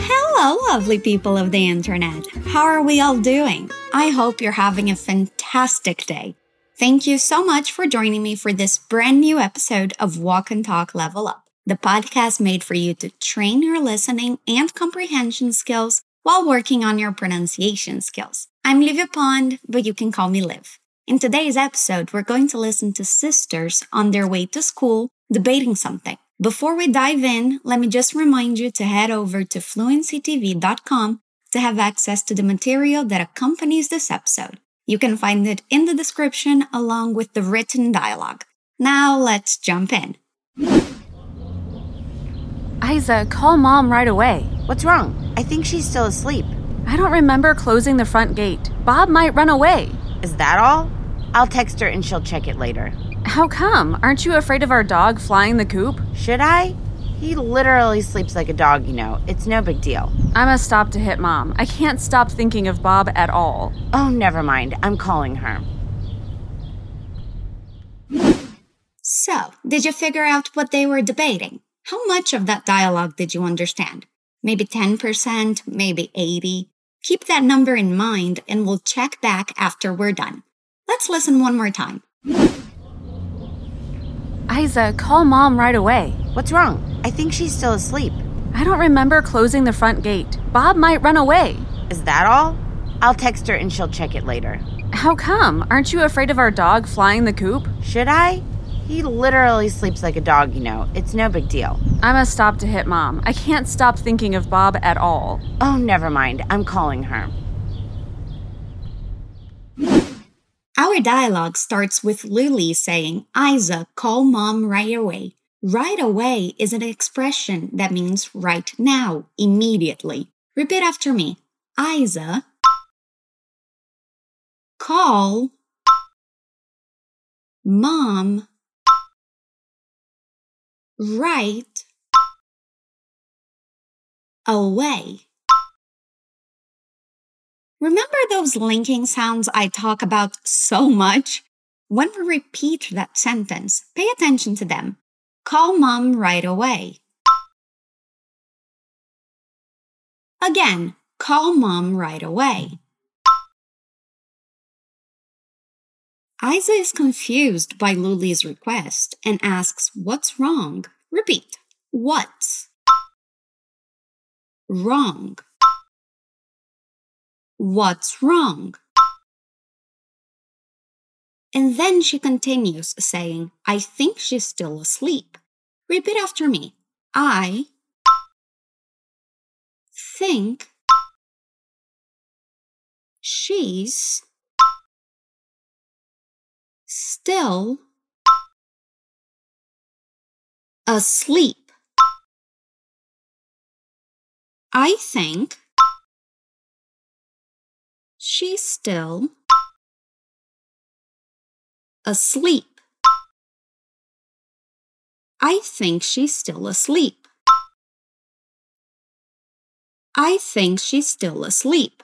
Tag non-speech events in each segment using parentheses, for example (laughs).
Hello, lovely people of the internet. How are we all doing? I hope you're having a fantastic day. Thank you so much for joining me for this brand new episode of Walk and Talk Level Up, the podcast made for you to train your listening and comprehension skills while working on your pronunciation skills. I'm Livia Pond, but you can call me Liv. In today's episode, we're going to listen to sisters on their way to school debating something. Before we dive in, let me just remind you to head over to fluencytv.com to have access to the material that accompanies this episode. You can find it in the description along with the written dialogue. Now let's jump in. Isa, call mom right away. What's wrong? I think she's still asleep. I don't remember closing the front gate. Bob might run away. Is that all? I'll text her and she'll check it later. How come? Aren't you afraid of our dog flying the coop? Should I? He literally sleeps like a dog, you know. It's no big deal. I must stop to hit mom. I can't stop thinking of Bob at all. Oh, never mind. I'm calling her. So, did you figure out what they were debating? How much of that dialogue did you understand? Maybe 10%, maybe 80? Keep that number in mind and we'll check back after we're done. Let's listen one more time. Isa, call mom right away. What's wrong? I think she's still asleep. I don't remember closing the front gate. Bob might run away. Is that all? I'll text her and she'll check it later. How come? Aren't you afraid of our dog flying the coop? Should I? He literally sleeps like a dog, you know. It's no big deal. I must stop to hit mom. I can't stop thinking of Bob at all. Oh, never mind. I'm calling her. Our dialogue starts with Lily saying, Isa, call mom right away. Right away is an expression that means right now, immediately. Repeat after me. Isa, call mom right away. Remember those linking sounds I talk about so much? When we repeat that sentence, pay attention to them. Call mom right away. Again, call mom right away. Isa is confused by Luli's request and asks, What's wrong? Repeat. What's wrong? What's wrong? And then she continues saying, I think she's still asleep. Repeat after me. I think she's still asleep. I think she's still asleep. I think she's still asleep. I think she's still asleep.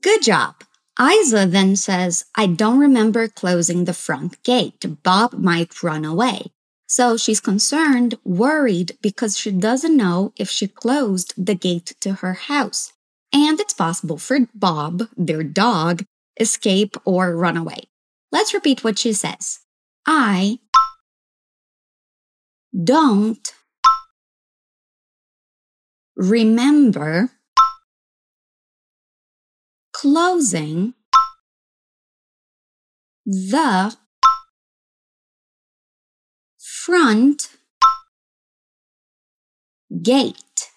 Good job. Isa then says, I don't remember closing the front gate. Bob might run away. So she's concerned, worried, because she doesn't know if she closed the gate to her house. And it's possible for Bob, their dog, escape or run away. Let's repeat what she says. I don't remember closing the front gate.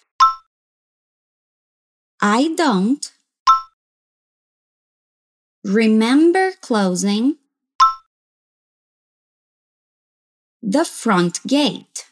I don't remember closing the front gate.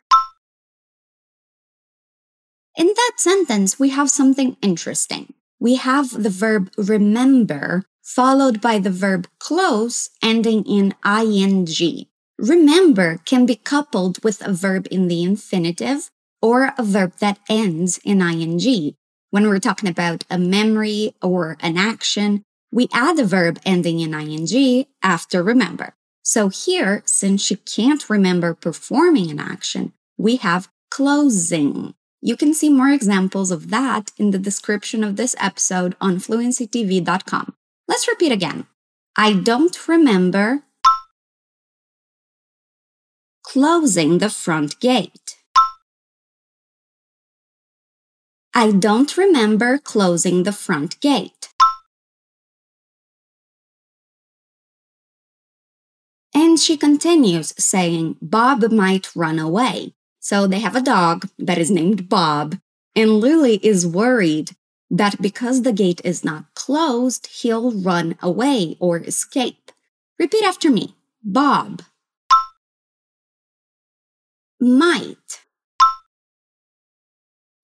In that sentence, we have something interesting we have the verb remember followed by the verb close ending in ing. Remember can be coupled with a verb in the infinitive or a verb that ends in ing. When we're talking about a memory or an action, we add a verb ending in ing after remember. So here, since she can't remember performing an action, we have closing. You can see more examples of that in the description of this episode on fluencytv.com. Let's repeat again. I don't remember closing the front gate. I don't remember closing the front gate. And she continues saying, Bob might run away. So they have a dog that is named Bob, and Lily is worried that because the gate is not closed, he'll run away or escape. Repeat after me Bob might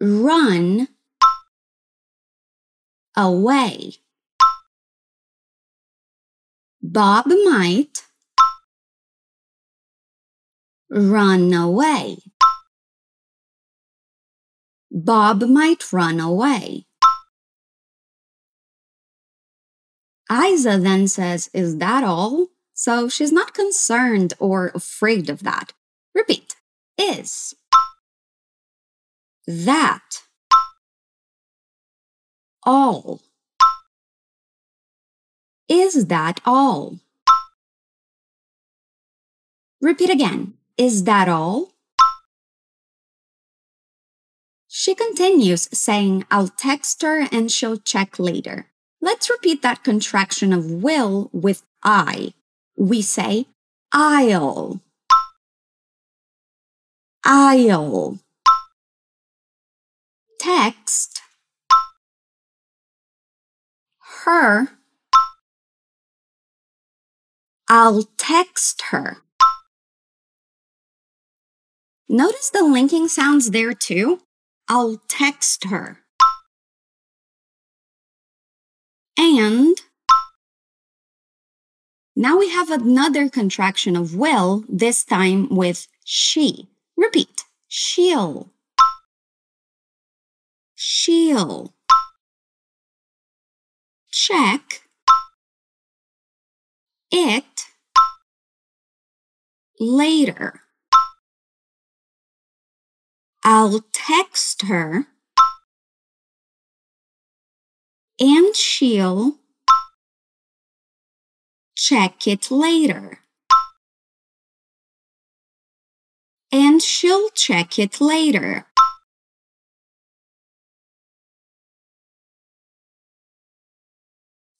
run away. Bob might run away. Bob might run away. Isa then says, Is that all? So she's not concerned or afraid of that. Repeat. Is. That. All. Is that all? Repeat again. Is that all? She continues, saying, I'll text her and she'll check later. Let's repeat that contraction of will with I. We say, I'll. I'll. Text. Her. I'll text her. Notice the linking sounds there too. I'll text her. And now we have another contraction of will, this time with she. Repeat. She'll. She'll. Check. It. Later. I'll text her and she'll check it later. And she'll check it later.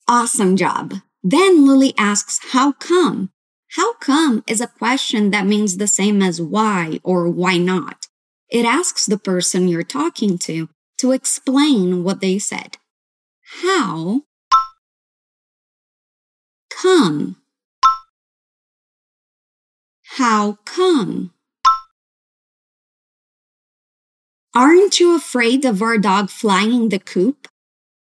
Awesome job. Then Lily asks, How come? How come is a question that means the same as why or why not. It asks the person you're talking to to explain what they said. How come? How come? Aren't you afraid of our dog flying the coop?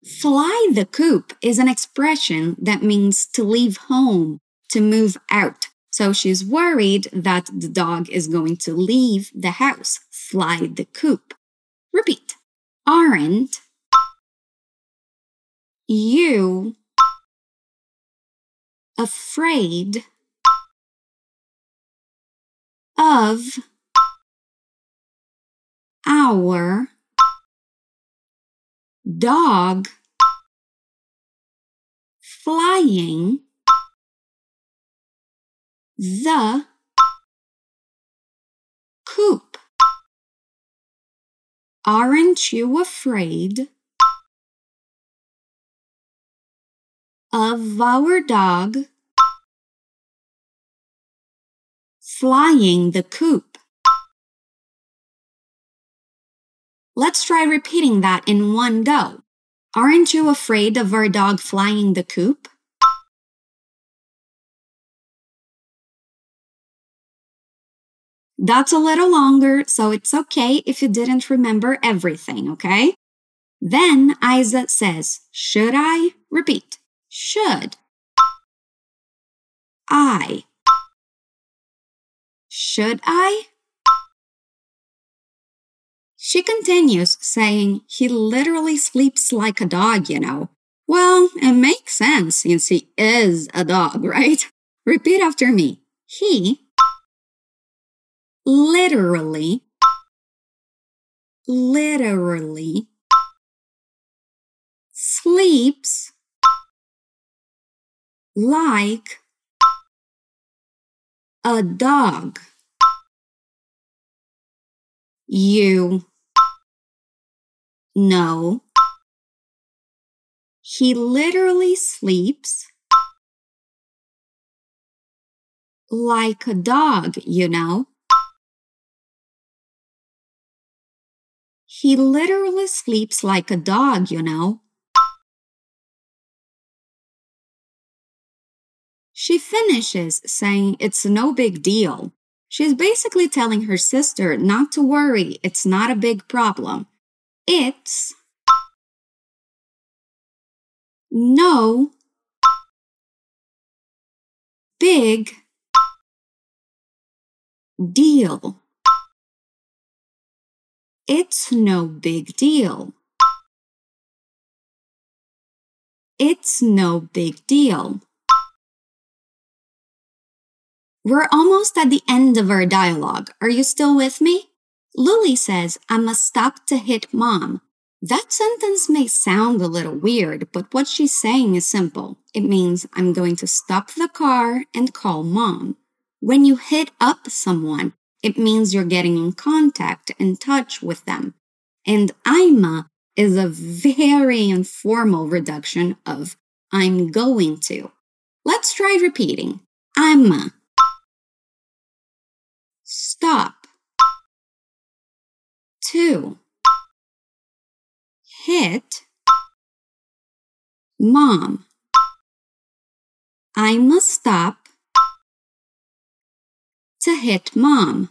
Fly the coop is an expression that means to leave home, to move out. So she's worried that the dog is going to leave the house, fly the coop. Repeat. Aren't you afraid of our dog flying the coop. Aren't you afraid of our dog flying the coop? Let's try repeating that in one go. Aren't you afraid of our dog flying the coop? That's a little longer, so it's okay if you didn't remember everything, okay? Then Isa says, Should I? Repeat. Should. I. Should I? She continues, saying, He literally sleeps like a dog, you know. Well, it makes sense since he is a dog, (laughs) right? Repeat after me. He literally, literally sleeps like a dog. You know he literally sleeps like a dog, you know. He literally sleeps like a dog, you know. She finishes saying it's no big deal. She's basically telling her sister not to worry, it's not a big problem. It's no big deal. It's no big deal. It's no big deal. We're almost at the end of our dialogue. Are you still with me? Lily says, I must stop to hit mom. That sentence may sound a little weird, but what she's saying is simple. It means I'm going to stop the car and call mom. When you hit up someone, it means you're getting in contact, and touch with them. And I'ma is a very informal reduction of I'm going to. Let's try repeating. I'ma stop. Two. Hit. Mom. I must stop to hit mom.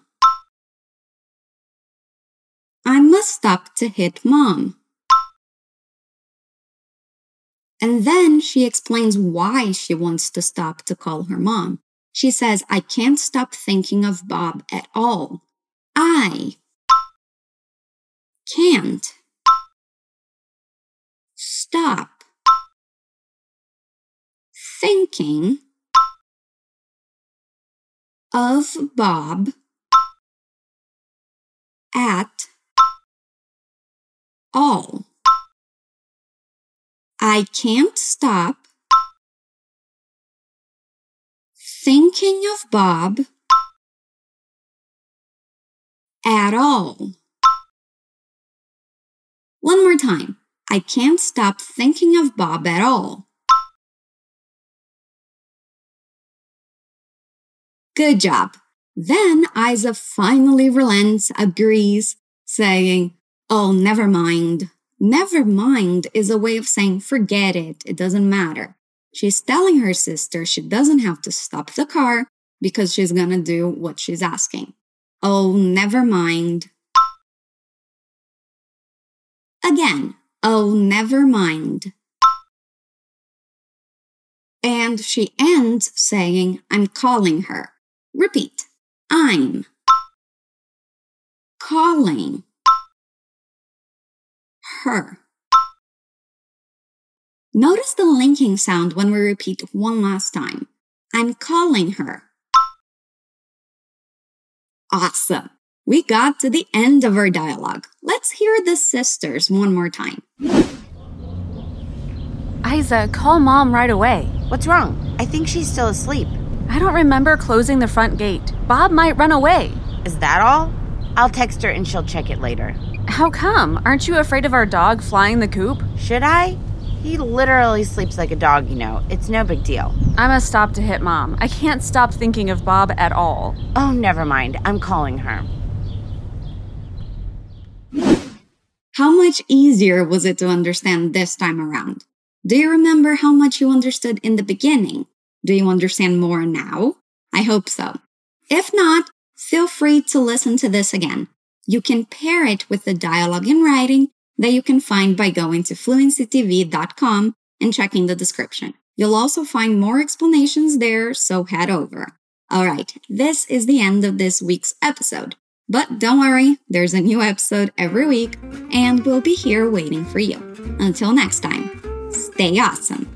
I must stop to hit mom. And then she explains why she wants to stop to call her mom. She says, I can't stop thinking of Bob at all. I can't stop thinking of Bob at all. I can't stop thinking of Bob at all. One more time. I can't stop thinking of Bob at all. Good job. Then Isa finally relents, agrees, saying, Oh, never mind. Never mind is a way of saying forget it, it doesn't matter. She's telling her sister she doesn't have to stop the car because she's gonna do what she's asking. Oh, never mind. Again, oh, never mind. And she ends saying, I'm calling her. Repeat. I'm calling her. Notice the linking sound when we repeat one last time. I'm calling her. Awesome. We got to the end of our dialogue. Let's hear the sisters one more time. Isa, call mom right away. What's wrong? I think she's still asleep. I don't remember closing the front gate. Bob might run away. Is that all? I'll text her and she'll check it later. How come? Aren't you afraid of our dog flying the coop? Should I? He literally sleeps like a dog, you know. It's no big deal. I must stop to hit mom. I can't stop thinking of Bob at all. Oh, never mind. I'm calling her. How much easier was it to understand this time around? Do you remember how much you understood in the beginning? Do you understand more now? I hope so. If not, feel free to listen to this again. You can pair it with the dialogue in writing that you can find by going to fluencytv.com and checking the description. You'll also find more explanations there, so head over. All right, this is the end of this week's episode. But don't worry, there's a new episode every week, and we'll be here waiting for you. Until next time, stay awesome.